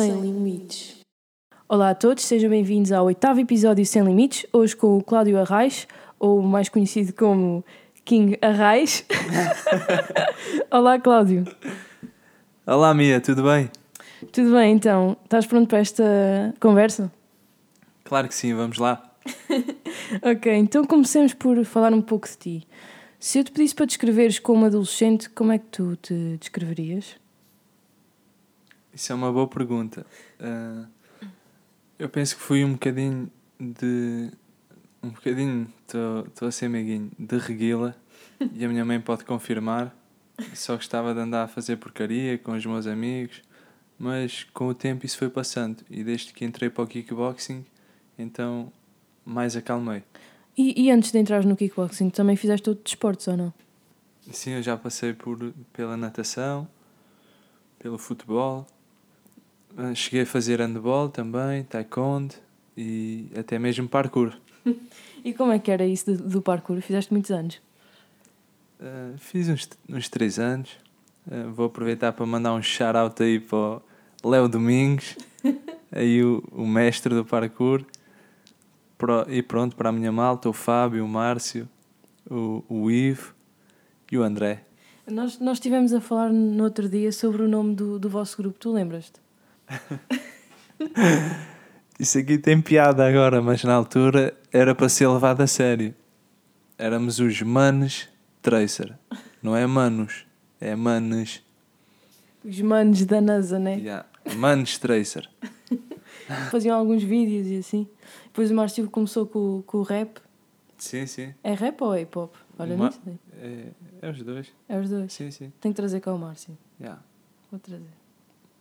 Sem Limites. Olá a todos, sejam bem-vindos ao oitavo episódio Sem Limites, hoje com o Cláudio Arraes, ou mais conhecido como King Arraes. Olá, Cláudio. Olá, Mia, tudo bem? Tudo bem, então? Estás pronto para esta conversa? Claro que sim, vamos lá. ok, então comecemos por falar um pouco de ti. Se eu te pedisse para descreveres como adolescente, como é que tu te descreverias? Isso é uma boa pergunta. Uh, eu penso que fui um bocadinho de. Um bocadinho, estou a ser meiguinho, de reguila, e a minha mãe pode confirmar. Só gostava de andar a fazer porcaria com os meus amigos, mas com o tempo isso foi passando, e desde que entrei para o kickboxing, então mais acalmei. E, e antes de entrar no kickboxing, também fizeste outros desportos ou não? Sim, eu já passei por, pela natação, pelo futebol, cheguei a fazer handball também, taekwondo e até mesmo parkour. e como é que era isso do, do parkour? Fizeste muitos anos? Uh, fiz uns, uns três anos. Uh, vou aproveitar para mandar um shout-out aí para o Léo Domingos, aí o, o mestre do parkour. Pro, e pronto, para a minha malta, o Fábio, o Márcio, o, o Ivo e o André. Nós, nós estivemos a falar no outro dia sobre o nome do, do vosso grupo, tu lembras-te? Isso aqui tem piada agora, mas na altura era para ser levado a sério. Éramos os Manes Tracer. Não é Manos, é Manes. Os Manes da NASA, né? Yeah. Manes Tracer. Faziam alguns vídeos e assim. Depois o Márcio começou com, com o rap. Sim, sim. É rap ou é hip hop? Olha, Uma... não É, é os dois. É os dois? Sim, sim. Tenho que trazer cá o Márcio. Yeah. Vou trazer.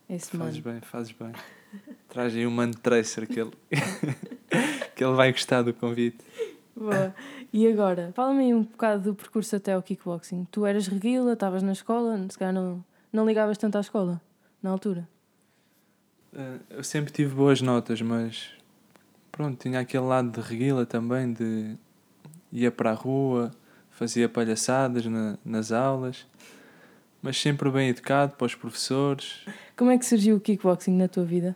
Esse fazes mano. bem, fazes bem. Traz aí um mano tracer que ele, que ele vai gostar do convite. Boa. E agora, fala-me aí um bocado do percurso até ao kickboxing. Tu eras reguila, estavas na escola, se calhar não, não ligavas tanto à escola, na altura? Uh, eu sempre tive boas notas, mas pronto, tinha aquele lado de reguila também, de ia para a rua, fazia palhaçadas na, nas aulas, mas sempre bem educado para os professores. Como é que surgiu o kickboxing na tua vida?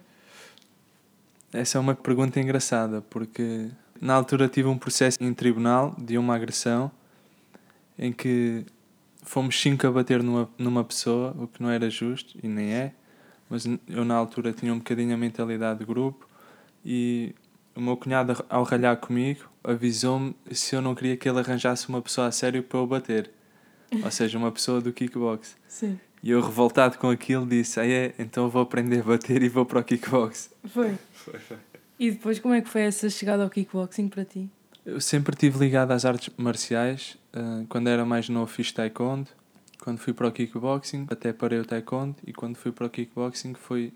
Essa é uma pergunta engraçada, porque na altura tive um processo em tribunal de uma agressão em que fomos cinco a bater numa, numa pessoa, o que não era justo e nem é, mas eu na altura tinha um bocadinho a mentalidade de grupo e o meu cunhado, ao ralhar comigo, avisou-me se eu não queria que ele arranjasse uma pessoa a sério para eu bater. Ou seja, uma pessoa do kickbox. Sim. E eu, revoltado com aquilo, disse: Ah, é, então vou aprender a bater e vou para o kickbox. Foi. Foi, foi. E depois, como é que foi essa chegada ao kickboxing para ti? Eu sempre estive ligado às artes marciais. Uh, quando era mais novo, fiz taekwondo. Quando fui para o kickboxing, até parei o taekwondo. E quando fui para o kickboxing, foi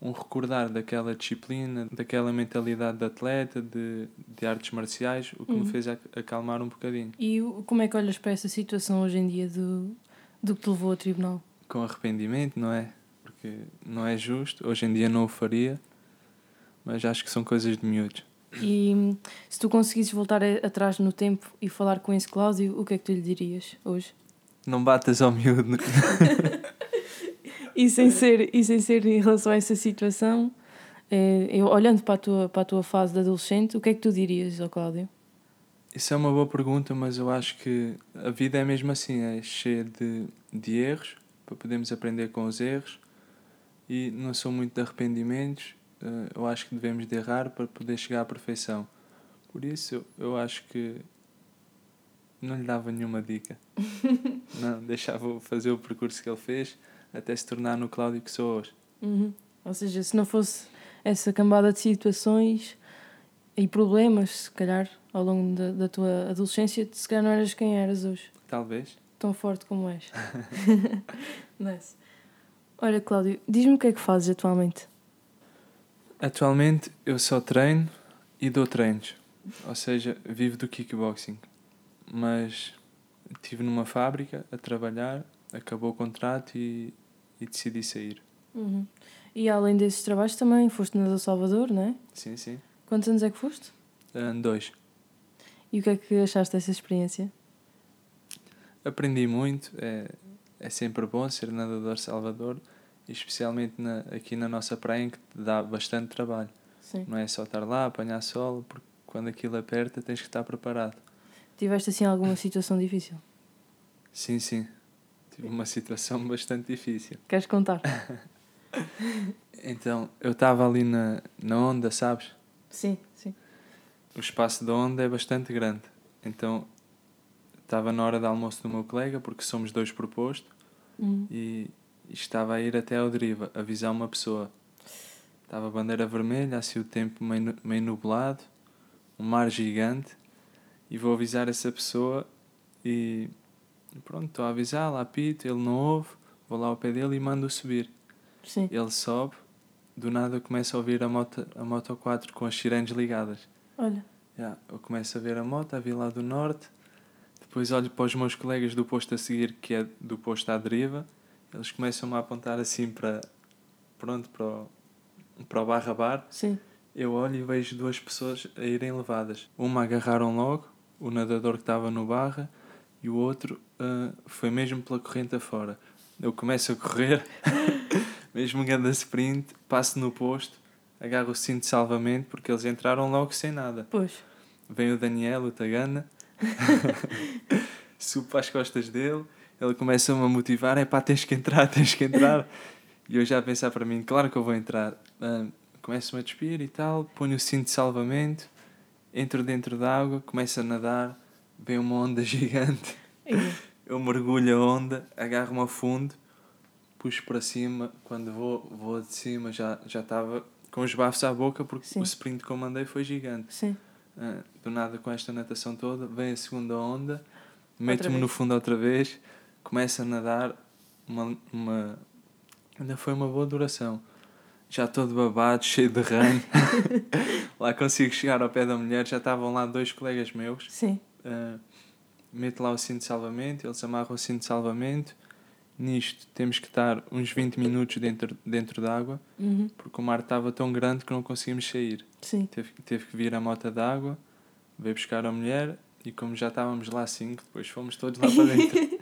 um recordar daquela disciplina, daquela mentalidade de atleta, de, de artes marciais, o que uhum. me fez acalmar um bocadinho. E como é que olhas para essa situação hoje em dia do, do que te levou ao tribunal? com arrependimento, não é? Porque não é justo. Hoje em dia não o faria, mas acho que são coisas de miúdos. E se tu conseguisses voltar atrás no tempo e falar com esse Cláudio, o que é que tu lhe dirias hoje? Não batas ao miúdo. e, sem ser, e sem ser em relação a essa situação, é, eu, olhando para a, tua, para a tua fase de adolescente, o que é que tu dirias ao Cláudio? Isso é uma boa pergunta, mas eu acho que a vida é mesmo assim, é cheia de, de erros para podermos aprender com os erros e não sou muito de arrependimentos. Eh, eu acho que devemos de errar para poder chegar à perfeição. Por isso, eu, eu acho que não lhe dava nenhuma dica. não, deixava fazer o percurso que ele fez até se tornar no Cláudio que sou hoje. Uhum. Ou seja, se não fosse essa cambada de situações e problemas, se calhar, ao longo da, da tua adolescência, se calhar não eras quem eras hoje. Talvez tão forte como és. nice. Olha, Cláudio, diz-me o que é que fazes atualmente. Atualmente eu só treino e dou treinos, ou seja, vivo do kickboxing. Mas estive numa fábrica a trabalhar, acabou o contrato e, e decidi sair. Uhum. E além desses trabalhos também foste na Salvador, não é? Sim, sim. Quantos anos é que foste? Um, dois. E o que é que achaste dessa experiência? aprendi muito, é, é sempre bom ser nadador Salvador especialmente na, aqui na nossa praia em que te dá bastante trabalho. Sim. Não é só estar lá, apanhar sol, porque quando aquilo aperta tens que estar preparado. Tiveste assim alguma situação difícil? Sim, sim. Tive uma situação bastante difícil. Queres contar? Então, eu estava ali na, na onda, sabes? sim, sim. O espaço da onda é bastante grande. Então, estava na hora de almoço do meu colega, porque somos dois por posto, Hum. e, e estava a ir até ao deriva, avisar uma pessoa. Estava a bandeira vermelha, assim o tempo meio, meio nublado, um mar gigante, e vou avisar essa pessoa e pronto, estou a avisar, lá apito, ele não ouve, vou lá ao pé dele e mando-o subir. Sim. Ele sobe, do nada eu começo a ouvir a moto, a moto 4 com as sirenes ligadas. Olha. Já, eu começo a ver a moto, a vir lá do norte, depois olho para os meus colegas do posto a seguir, que é do posto à deriva, eles começam-me a apontar assim para, pronto, para o, para o barra bar, Sim. eu olho e vejo duas pessoas a irem levadas. Uma agarraram logo, o nadador que estava no barra, e o outro ah, foi mesmo pela corrente afora. Eu começo a correr, mesmo grande sprint, passo no posto, agarro o cinto de salvamento, porque eles entraram logo sem nada. Pois. Vem o Daniel, o Tagana, subo para as costas dele, ele começa-me a motivar, é pá, tens que entrar, tens que entrar. E eu já a pensar para mim, claro que eu vou entrar. Ah, Começo-me a despir e tal, ponho o cinto de salvamento, entro dentro da água, começo a nadar, vem uma onda gigante, eu mergulho a onda, agarro-me ao fundo, puxo para cima, quando vou, vou de cima já já estava com os bafos à boca porque Sim. o sprint que eu mandei foi gigante. Sim. Ah, do nada com esta natação toda, vem a segunda onda, meto-me no fundo outra vez, começo a nadar, uma, uma... ainda foi uma boa duração. Já todo babado, cheio de ranho. lá consigo chegar ao pé da mulher, já estavam lá dois colegas meus. Sim. Ah, meto lá o cinto de salvamento, eles amarram o cinto de salvamento. Nisto temos que estar uns 20 minutos dentro, dentro d'água, Uhum. porque o mar estava tão grande que não conseguimos sair. Sim. Teve, teve que vir a mota d'água, veio buscar a mulher e como já estávamos lá cinco, depois fomos todos lá para dentro.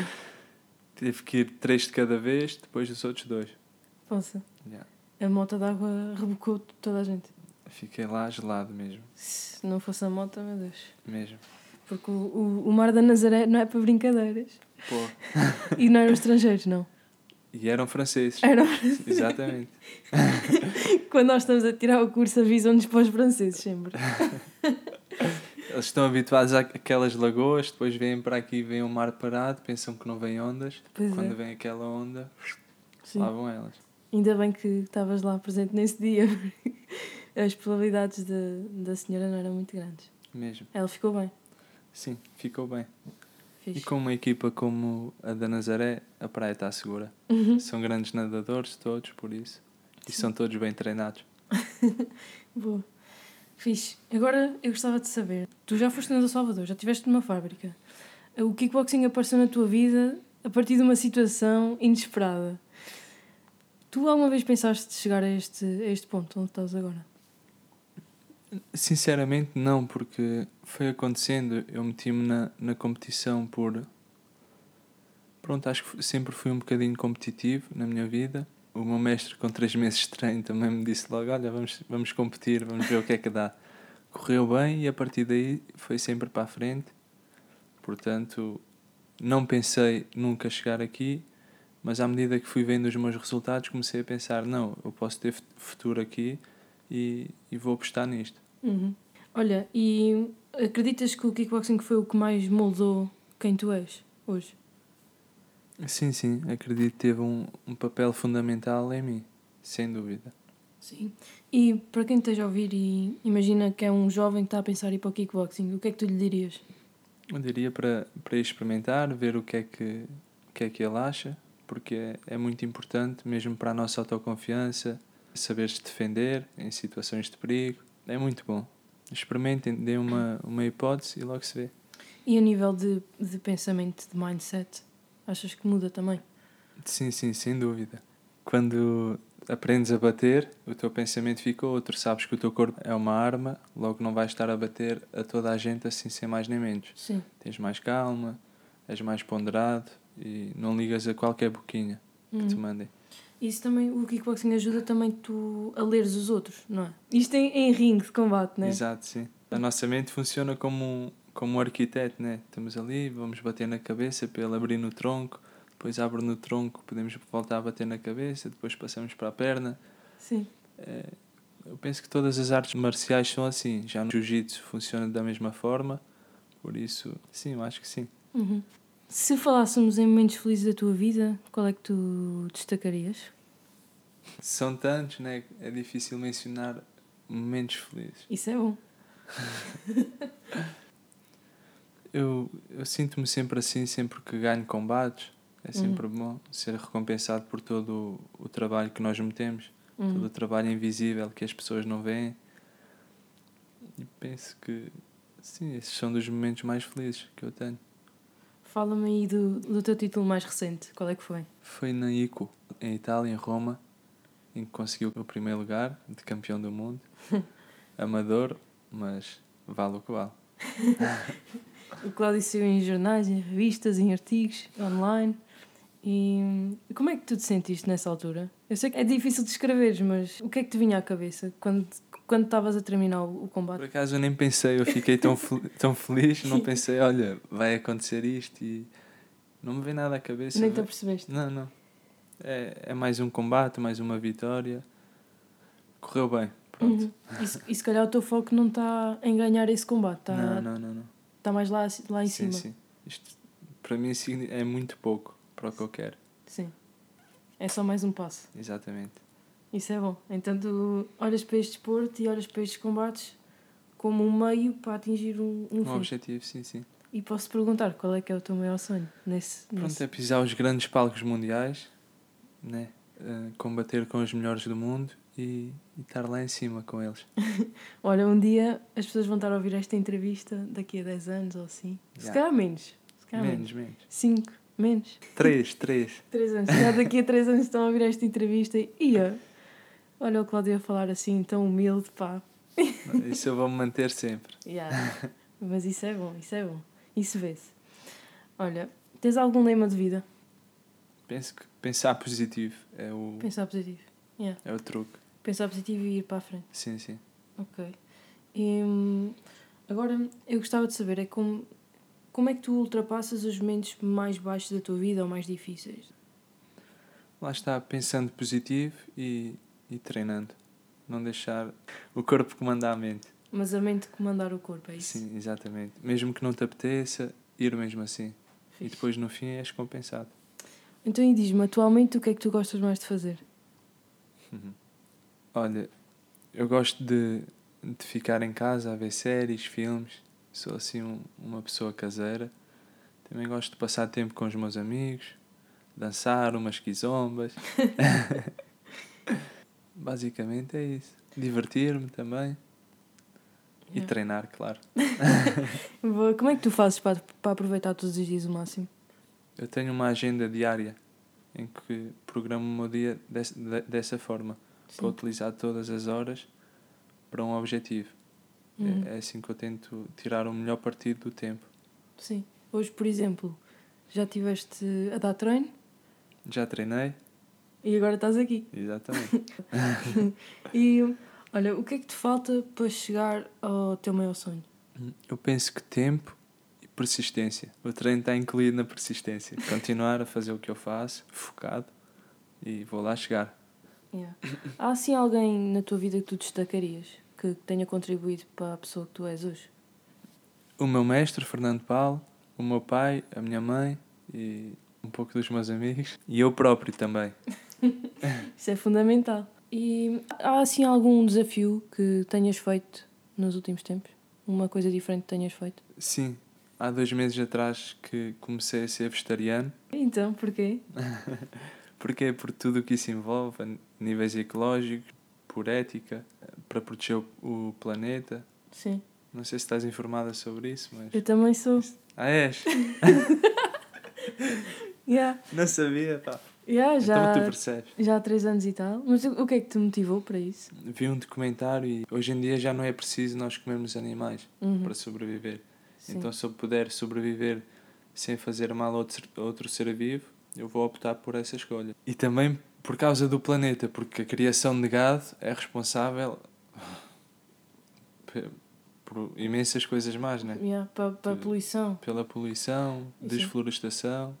Teve que ir três de cada vez, depois dos outros dois. Poça. Já. A moto d'água rebocou toda a gente. Fiquei lá gelado mesmo, Se não fosse a moto, meu Deus. mesmo. Porque o, o, o mar da Nazaré não é para brincadeiras. Pô. E não eram estrangeiros, não. E eram franceses. Eram... Exatamente. Quando nós estamos a tirar o curso, avisam-nos para os franceses sempre. Eles estão habituados àquelas lagoas, depois vêm para aqui e veem o mar parado, pensam que não vem ondas. Pois Quando é. vem aquela onda, Sim. lá vão elas. Ainda bem que estavas lá presente nesse dia. As probabilidades de, da senhora não eram muito grandes. Mesmo. Ela ficou bem. Sim, ficou bem. E Fixe. com uma equipa como a da Nazaré, a praia está segura. Uhum. São grandes nadadores todos, por isso. E são todos bem treinados. Boa. Fixe. Agora eu gostava de saber. Tu já foste no Salvador, já estiveste numa fábrica. O kickboxing apareceu na tua vida a partir de uma situação inesperada. Tu alguma vez pensaste de chegar a este, a este ponto onde estás agora? Sinceramente, não, porque foi acontecendo. Eu meti-me na, na competição por. Pronto, acho que sempre fui um bocadinho competitivo na minha vida. O meu mestre, com três meses de treino, também me disse logo: Olha, vamos, vamos competir, vamos ver o que é que dá. Correu bem e a partir daí foi sempre para a frente. Portanto, não pensei nunca chegar aqui, mas à medida que fui vendo os meus resultados, comecei a pensar: Não, eu posso ter futuro aqui e, e vou apostar nisto. Uhum. Olha, e acreditas que o kickboxing foi o que mais moldou quem tu és hoje? Sim, sim, acredito que teve um, um papel fundamental em mim, sem dúvida. Sim. E para quem esteja a ouvir e imagina que é um jovem que está a pensar em ir para o kickboxing, o que é que tu lhe dirias? Eu diria para, para experimentar, ver o que é que, o que, é que ele acha, porque é, é muito importante, mesmo para a nossa autoconfiança, saber-se defender em situações de perigo. É muito bom. Experimentem, deem uma, uma hipótese e logo se vê. E a nível de, de pensamento, de mindset, achas que muda também? Sim, sim, sem dúvida. Quando aprendes a bater, o teu pensamento fica outro. Sabes que o teu corpo é uma arma, logo não vais estar a bater a toda a gente assim sem mais nem menos. Sim. Tens mais calma, és mais ponderado e não ligas a qualquer boquinha que te Uhum. mandem. Isso também, o kickboxing ajuda também tu a leres os outros, não é? Isto em, em ringue de combate, não é? Exato, sim. A nossa mente funciona como um, como um arquiteto, né? Estamos ali, vamos bater na cabeça para ele abrir no tronco, depois abre no tronco, podemos voltar a bater na cabeça, depois passamos para a perna. Sim. É, eu penso que todas as artes marciais são assim. Já no jiu-jitsu funciona da mesma forma, por isso, sim, eu acho que sim. Uhum. Se falássemos em momentos felizes da tua vida, qual é que tu destacarias? São tantos, né? É difícil mencionar momentos felizes. Isso é bom. eu eu sinto-me sempre assim, sempre que ganho combates. É sempre Uhum. bom ser recompensado por todo o, o trabalho que nós metemos, Uhum. todo o trabalho invisível que as pessoas não veem. E penso que, sim, esses são dos momentos mais felizes que eu tenho. Fala-me aí do, do teu título mais recente. Qual é que foi? Foi na ICO, em Itália, em Roma, em que conseguiu o primeiro lugar de campeão do mundo. Amador, mas vale o que vale. O Cláudio saiu em jornais, em revistas, em artigos, online. E como é que tu te sentiste nessa altura? Eu sei que é difícil de escreveres, mas o que é que te vinha à cabeça quando quando estavas a terminar o, o Por combate? acaso eu nem pensei, eu fiquei tão, fel- tão feliz, não pensei, olha, vai acontecer isto e não me vem nada à cabeça. Nem te apercebeste. Não, não. É, é mais um combate, mais uma vitória. Correu bem, pronto. Uhum. E, se, e se calhar o teu foco não está em ganhar esse combate, está Não, não, não, não. tá mais lá, lá em sim, cima. sim. Isto para mim é muito pouco para o que eu quero. Sim. É só mais um passo. Exatamente. Isso é bom. Então tu olhas para este desporto e olhas para estes combates como um meio para atingir um, um Um fim. objetivo, sim, sim. E posso perguntar qual é que é o teu maior sonho nesse, Pronto, nesse... é pisar os grandes palcos mundiais, né? Eh, combater com os melhores do mundo e, e estar lá em cima com eles. Olha, um dia as pessoas vão estar a ouvir esta entrevista daqui a 10 anos ou assim. Se Já. calhar menos. Se calhar. Menos, menos. 5, menos. Três, três. 3 anos. Calhar daqui a 3 anos estão a ouvir esta entrevista e ia. Olha o Cláudio a falar assim, tão humilde, pá. Isso eu vou-me manter sempre. Yeah. Mas isso é bom, isso é bom. Isso vê-se. Olha, tens algum lema de vida? Penso que pensar positivo é o, Pensar positivo. Yeah. é o truque. Pensar positivo e ir para a frente. Sim, sim. Ok. E, agora, eu gostava de saber é como, como é que tu ultrapassas os momentos mais baixos da tua vida ou mais difíceis? Lá está, pensando positivo e, e treinando. Não deixar o corpo comandar a mente. Mas a mente comandar o corpo, é isso? Sim, exatamente. Mesmo que não te apeteça, ir mesmo assim. E Fixe. depois no fim és compensado. Então, e diz-me, atualmente o que é que tu gostas mais de fazer? Olha, eu gosto de, de ficar em casa a ver séries, filmes. Sou assim um- uma pessoa caseira. Também gosto de passar tempo com os meus amigos, dançar umas quizombas. Basicamente é isso. Divertir-me também. E treinar, claro. Como é que tu fazes para, para aproveitar todos os dias o máximo? Eu tenho uma agenda diária em que programo o meu dia desse- de- dessa forma. Para Sim. utilizar todas as horas para um objetivo. É- Uhum. É, assim que eu tento tirar o melhor partido do tempo. Sim. Hoje, por exemplo, já estiveste a dar treino Já treinei? e agora estás aqui. Exatamente. E olha, o que é que te falta para chegar ao teu maior sonho? eu penso que tempo e persistência. O treino está incluído na persistência. Continuar a fazer o que eu faço, focado, e vou lá chegar. Yeah. Há assim alguém na tua vida que tu destacarias que tenha contribuído para a pessoa que tu és hoje? O meu mestre, Fernando Paulo, o meu pai, a minha mãe e um pouco dos meus amigos. E eu próprio também. Isso é fundamental. E há assim algum desafio que tenhas feito nos últimos tempos? Uma coisa diferente que tenhas feito? Sim, há dois meses atrás que comecei a ser vegetariano. Então, porquê? Porquê? Por tudo o que isso envolve, a níveis ecológicos, por ética, para proteger o, planeta. Sim. Não sei se estás informada sobre isso, mas. Eu também sou. Ah, és? Yeah. Não sabia, pá. Yeah, Então já, tu percebes. já há três anos e tal. Mas o que é que te motivou para isso? Vi um documentário e hoje em dia já não é preciso nós comermos animais Uhum. para sobreviver. Sim. Então, se eu puder sobreviver sem fazer mal a outro ser, a outro ser vivo, eu vou optar por essa escolha. E também por causa do planeta, porque a criação de gado é responsável por imensas coisas mais, né? Yeah, para, para a poluição. Pela poluição, Sim. desflorestação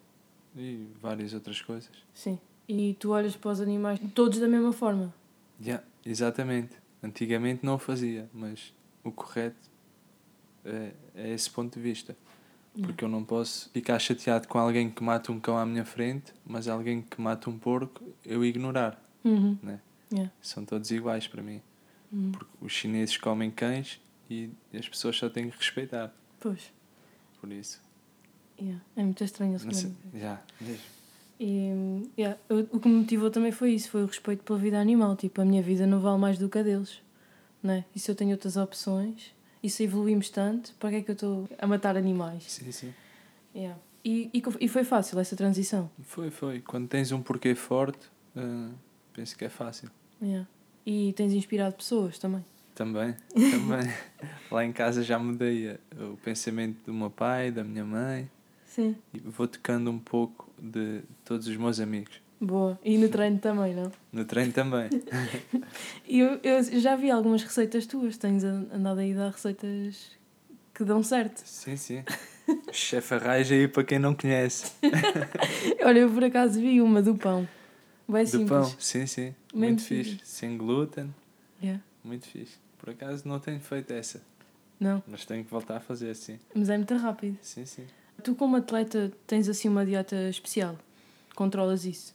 e várias outras coisas. Sim. E tu olhas para os animais todos da mesma forma. Yeah, exatamente. Antigamente não o fazia, mas o correto é, é esse ponto de vista. Porque eu não posso ficar chateado com alguém que mata um cão à minha frente, mas alguém que mata um porco eu ignorar. Uhum. Né? Yeah. São todos iguais para mim. Uhum. Porque os chineses comem cães e as pessoas só têm que respeitar. Pois. Por isso. Yeah. É muito estranho sei, comerem. já, mesmo. E yeah, o, o que me motivou também foi isso, foi o respeito pela vida animal. Tipo, a minha vida não vale mais do que a deles. Não é? E se eu tenho outras opções, e se evoluímos tanto, para que é que eu estou a matar animais? Sim, sim. Yeah. E, e, e foi fácil essa transição. Foi, foi. Quando tens um porquê forte, ah, penso que é fácil. Yeah. E tens inspirado pessoas também. Também, também. Lá em casa já mudei eh, o pensamento do meu pai, da minha mãe Sim. e vou tocando um pouco de todos os meus amigos. Boa. E no treino também, não? No treino também. E eu, eu já vi algumas receitas tuas. Tens an- andado aí a dar receitas que dão certo. Sim, sim. Chefe Arraia aí para quem não conhece. Olha, eu por acaso vi uma do pão. Bem Do simples. pão, sim, sim. Mesmo Muito simples. fixe. Sem glúten, Yeah. muito fixe. Por acaso não tenho feito essa, Não, mas tenho que voltar a fazer sim. mas é muito rápido. Sim, sim. Tu, como atleta, tens assim uma dieta especial? Controlas isso?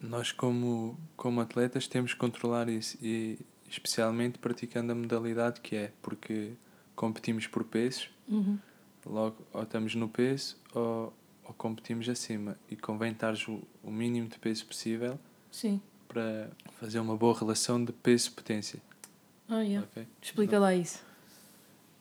Nós, como, como atletas, temos que controlar isso e, especialmente, praticando a modalidade que é, porque competimos por pesos, Uhum. logo ou estamos no peso ou, ou competimos acima. E convém estar o, o mínimo de peso possível Sim. para fazer uma boa relação de peso-potência. Ah, yeah. ok? Explica lá isso.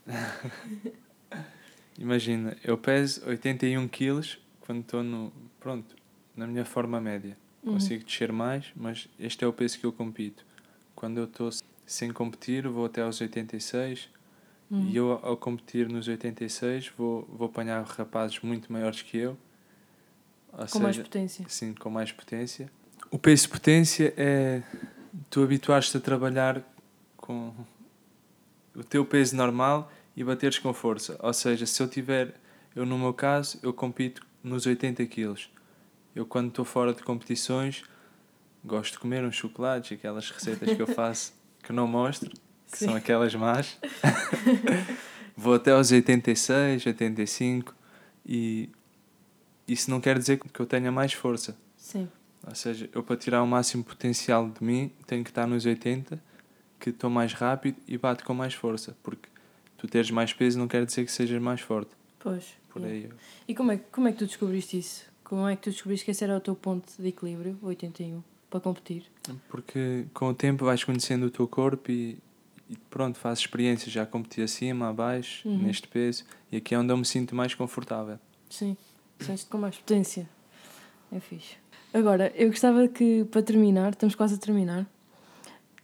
Imagina, eu peso 81 quilos quando estou no, pronto, na minha forma média. Uhum. Consigo descer mais, mas este é o peso que eu compito. Quando eu estou sem competir, vou até aos 86 E eu, ao competir nos 86, vou, vou apanhar rapazes muito maiores que eu. Com mais seja, potência. Sim, com mais potência. O peso potência é tu habituaste a trabalhar com o teu peso normal e bateres com força. Ou seja, se eu tiver, eu no meu caso, eu compito nos 80 quilos. Eu quando estou fora de competições gosto de comer uns chocolates, aquelas receitas que eu faço que não mostro, que Sim. são aquelas más. Vou até aos 86, 85 e isso não quer dizer que eu tenha mais força. Sim. Ou seja, eu para tirar o máximo potencial de mim tenho que estar nos 80, que estou mais rápido e bato com mais força, porque tu teres mais peso não quer dizer que sejas mais forte. Pois. Por yeah. aí. eu- E como é, como é que tu descobriste isso? Como é que tu descobriste que esse era o teu ponto de equilíbrio, 81, para competir? Porque com o tempo vais conhecendo o teu corpo e, e pronto, fazes experiências. Já competi acima, abaixo, Uhum. neste peso, e aqui é onde eu me sinto mais confortável. Sim. Sentes-te com mais potência. É fixe. Agora, eu gostava que, para terminar, estamos quase a terminar,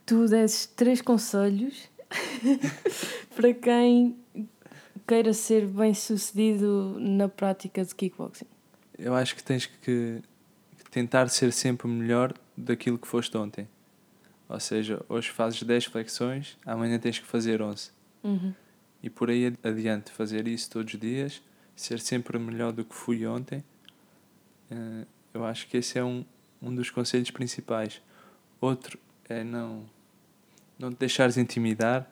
tu desses três conselhos para quem queira ser bem sucedido na prática de kickboxing. Eu acho que tens que, que tentar ser sempre melhor daquilo que foste ontem. Ou seja, hoje fazes 10 flexões, amanhã tens que fazer 11. Uhum. E por aí adiante, fazer isso todos os dias, ser sempre melhor do que fui ontem. eh, Eu acho que esse é um, um dos conselhos principais. Outro é não, não te deixares intimidar,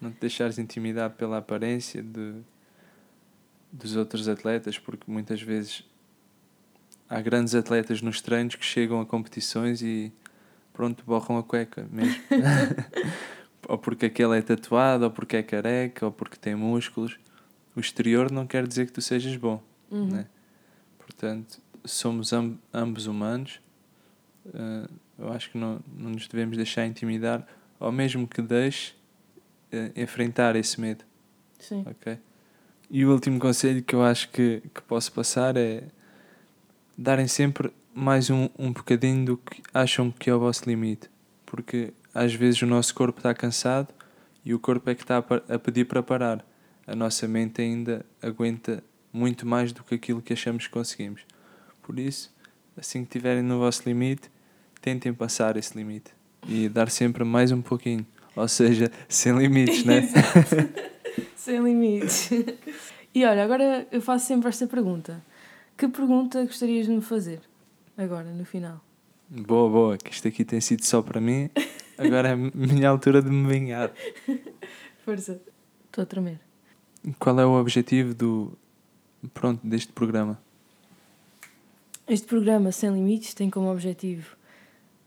não te deixares intimidar pela aparência de, dos outros atletas, porque muitas vezes há grandes atletas nos treinos que chegam a competições e pronto, borram a cueca mesmo. ou porque aquele é tatuado, ou porque é careca, ou porque tem músculos. O exterior não quer dizer que tu sejas bom, Uhum. né? Portanto, somos amb ambos humanos. eh, eu acho que não, não nos devemos deixar intimidar, ou mesmo que deixe eh, enfrentar esse medo, Sim. ok? E o último conselho que eu acho que, que posso passar é darem sempre mais um, um bocadinho do que acham que é o vosso limite. Porque às vezes o nosso corpo está cansado e o corpo é que está a, pedir para parar. A nossa mente ainda aguenta muito mais do que aquilo que achamos que conseguimos. Por isso, assim que estiverem no vosso limite, tentem passar esse limite e dar sempre mais um pouquinho. Ou seja, sem limites, né? sem limites. E olha, agora eu faço sempre esta pergunta. Que pergunta gostarias de me fazer? Agora, no final. Boa, boa, que isto aqui tem sido só para mim. Agora é a minha altura de me vingar. Força. Estou a tremer. Qual é o objetivo do pronto deste programa? Este programa Sem Limites tem como objetivo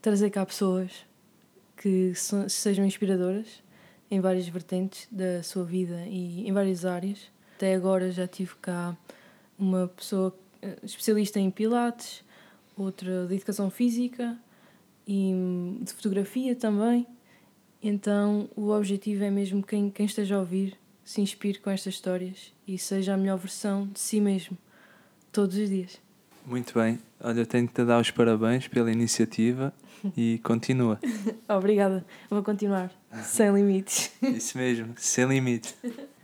trazer cá pessoas que sejam inspiradoras em várias vertentes da sua vida e em várias áreas. Até agora já tive cá uma pessoa eh, especialista em pilates, outra de educação física e de fotografia também. Então o objetivo é mesmo quem, quem esteja a ouvir se inspire com estas histórias e seja a melhor versão de si mesmo todos os dias. Muito bem. Olha, tenho-te a dar os parabéns pela iniciativa e continua. Obrigada. Vou continuar. Sem limites. Isso mesmo, sem limites.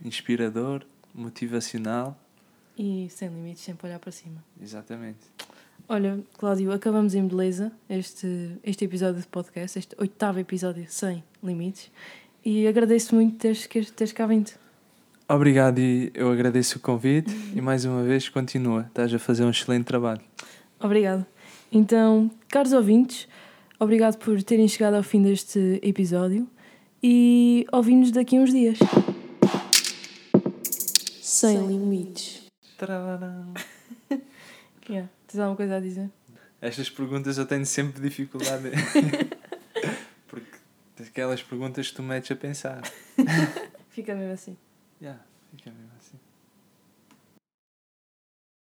Inspirador, motivacional. E sem limites, sempre olhar para cima. Exatamente. Olha, Cláudio, acabamos em beleza este, este episódio de podcast, este oitavo episódio sem limites. E agradeço muito teres, teres cá vindo. Obrigado e eu agradeço o convite e mais uma vez continua. Estás a fazer um excelente trabalho. Obrigado. Então, caros ouvintes, obrigado por terem chegado ao fim deste episódio e ouvimos daqui a uns dias. Sem limites. yeah. Tens alguma coisa a dizer? Estas perguntas eu tenho sempre dificuldade. Porque aquelas perguntas que tu metes a pensar. Fica mesmo assim. Yeah, fica mesmo assim.